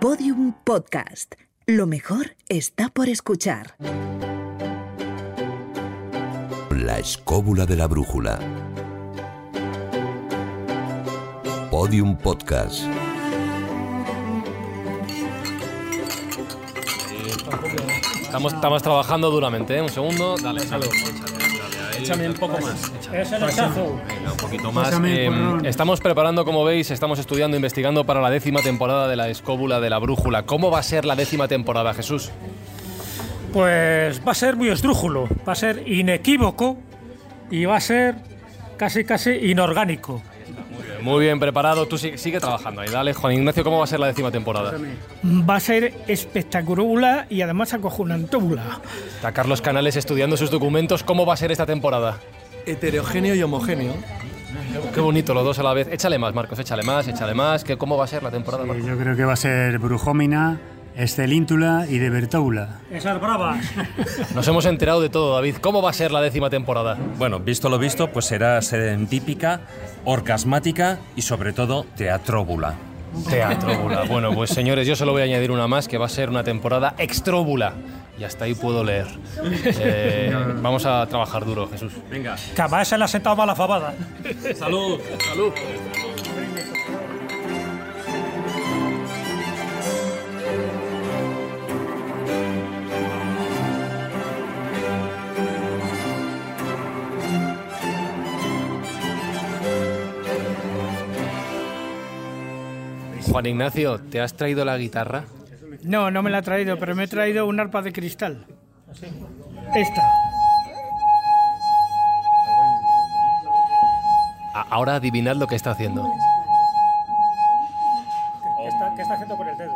Podium Podcast. Lo mejor está por escuchar. La escóbula de la brújula. Podium Podcast. Estamos, estamos trabajando duramente, ¿eh? Un segundo, dale, salud. Échame un poco más. Es el hachazo. Venga, un poquito más. Eh, porrón. estamos preparando, como veis, estamos estudiando, investigando para la décima temporada de la escóbula de la brújula. ¿Cómo va a ser la décima temporada, Jesús? Pues va a ser muy esdrújulo, va a ser inequívoco y va a ser casi casi inorgánico. Muy bien preparado, tú sigue, sigue trabajando ahí. Dale, Juan Ignacio, ¿cómo va a ser la décima temporada? Va a ser espectacular y además acojonantula. Está Carlos Canales estudiando sus documentos. ¿Cómo va a ser esta temporada? Heterogéneo y homogéneo. Qué bonito, los dos a la vez. Échale más, Marcos, échale más, échale más. ¿Qué, ¿Cómo va a ser la temporada, Marcos? yo creo que va a ser Brujómina, Escelíntula y de Bertoula. Esas bravas. Nos hemos enterado de todo, David. ¿Cómo va a ser la décima temporada? Bueno, visto lo visto, pues será serendípica, orgasmática y sobre todo teatróbula. Teatróbula. Bueno, pues señores, yo solo voy a añadir una más, que va a ser una temporada extróbula. Y hasta ahí puedo leer. Eh, vamos a trabajar duro, Jesús. Venga, Que además se le ha sentado mala fabada. salud. Salud. Juan Ignacio, ¿te has traído la guitarra? No, no me la he traído, pero me he traído un arpa de cristal. Esta. Ahora adivinad lo que está haciendo. ¿Qué está, qué está haciendo con el dedo?